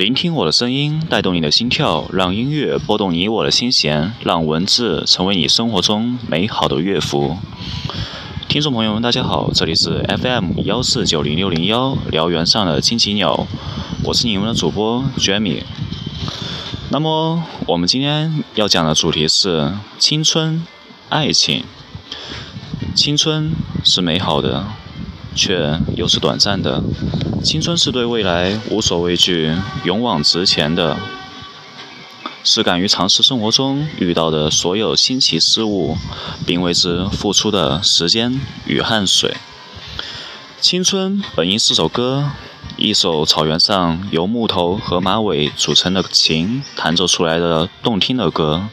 聆听我的声音，带动你的心跳，让音乐拨动你我的心弦，让文字成为你生活中美好的乐符。听众朋友们，大家好，这里是 FM 幺四九零六零幺辽源上的金奇鸟，我是你们的主播 Jamie。那么，我们今天要讲的主题是青春、爱情。青春是美好的。却又是短暂的。青春是对未来无所畏惧、勇往直前的，是敢于尝试生活中遇到的所有新奇事物，并为之付出的时间与汗水。青春本应是首歌，一首草原上由木头和马尾组成的琴弹奏出来的动听的歌。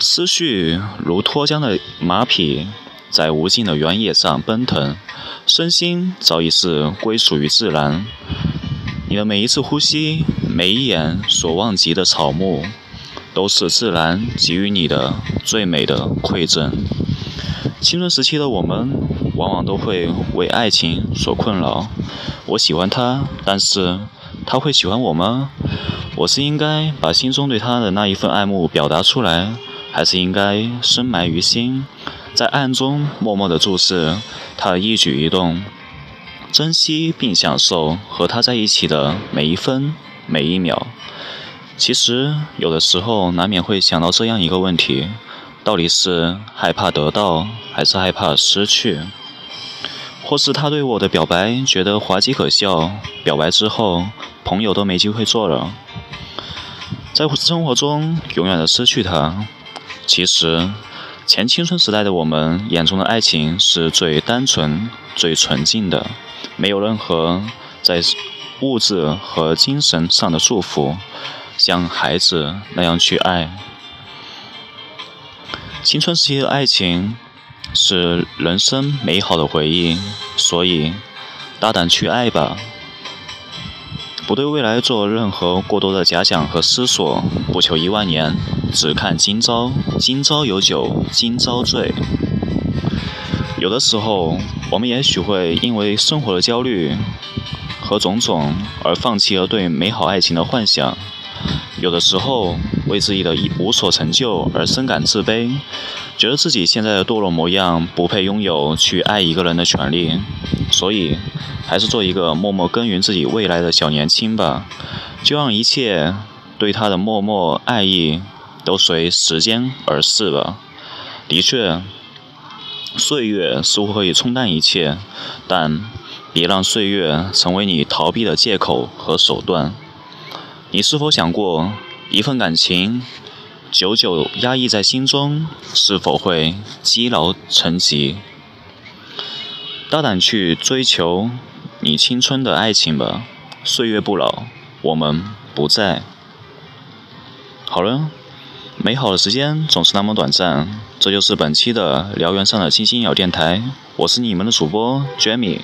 思绪如脱缰的马匹，在无尽的原野上奔腾。身心早已是归属于自然，你的每一次呼吸，每一眼所望及的草木，都是自然给予你的最美的馈赠。青春时期的我们，往往都会为爱情所困扰。我喜欢他，但是他会喜欢我吗？我是应该把心中对他的那一份爱慕表达出来，还是应该深埋于心？在暗中默默地注视他的一举一动，珍惜并享受和他在一起的每一分每一秒。其实有的时候难免会想到这样一个问题：到底是害怕得到，还是害怕失去？或是他对我的表白觉得滑稽可笑，表白之后朋友都没机会做了，在生活中永远的失去他。其实。前青春时代的我们眼中的爱情是最单纯、最纯净的，没有任何在物质和精神上的束缚，像孩子那样去爱。青春时期的爱情是人生美好的回忆，所以大胆去爱吧。不对未来做任何过多的假想和思索，不求一万年，只看今朝。今朝有酒今朝醉。有的时候，我们也许会因为生活的焦虑和种种而放弃了对美好爱情的幻想。有的时候，为自己的无所成就而深感自卑，觉得自己现在的堕落模样不配拥有去爱一个人的权利。所以。还是做一个默默耕耘自己未来的小年轻吧，就让一切对他的默默爱意都随时间而逝吧。的确，岁月似乎可以冲淡一切，但别让岁月成为你逃避的借口和手段。你是否想过，一份感情久久压抑在心中，是否会积劳成疾？大胆去追求。你青春的爱情吧，岁月不老，我们不在。好了，美好的时间总是那么短暂，这就是本期的辽源上的星星鸟电台，我是你们的主播 Jamie，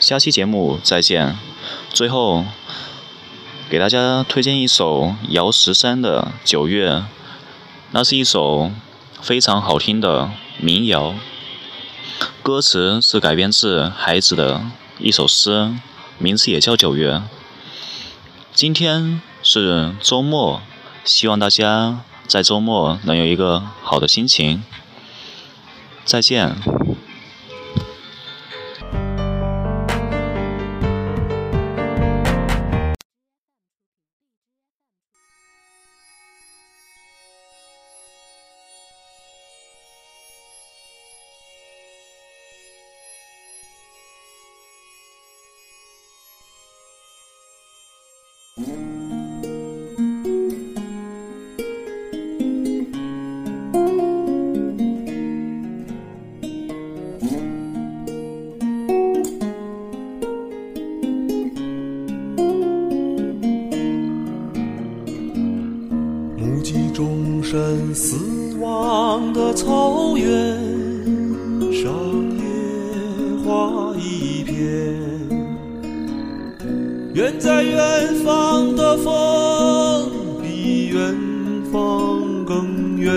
下期节目再见。最后，给大家推荐一首姚十三的《九月》，那是一首非常好听的民谣，歌词是改编自孩子的。一首诗，名字也叫《九月》。今天是周末，希望大家在周末能有一个好的心情。再见。目击远在远方的风比远方更远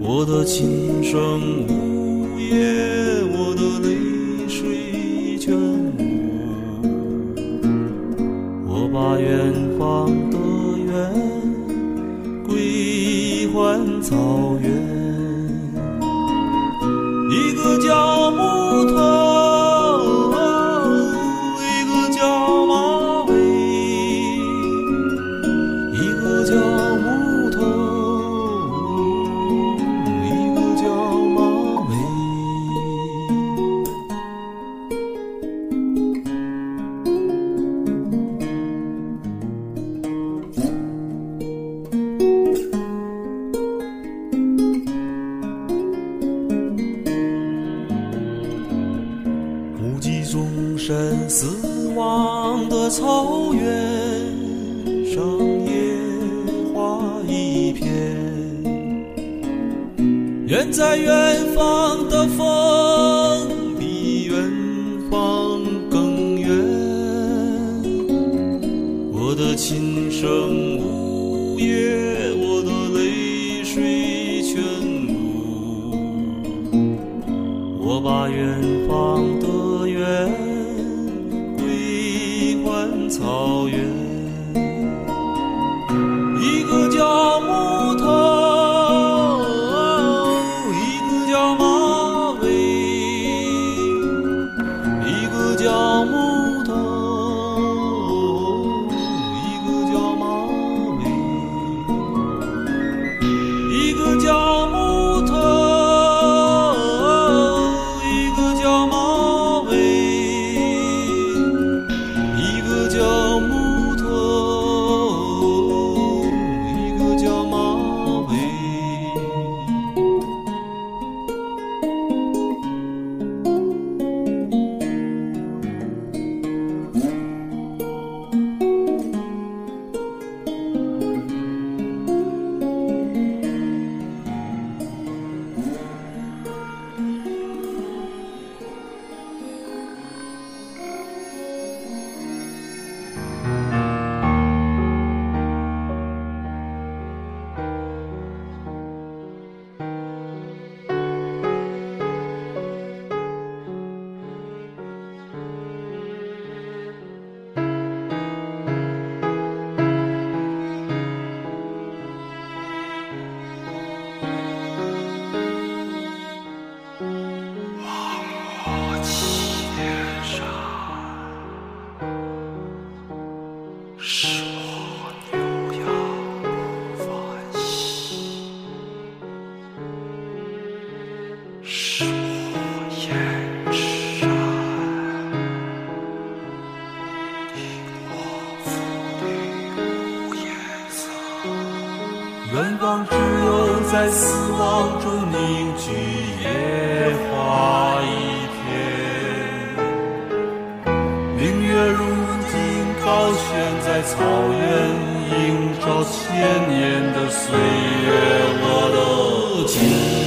我的琴声呜咽我的泪水全无我把远方的远归还草原。神死亡的草原上野花一片远在远方的风比远方更远。我的琴声呜咽我的泪水全无我把远方的草。奔放只有在死亡中凝聚野花一片？明月如今高悬在草原映照千年的岁月我的情。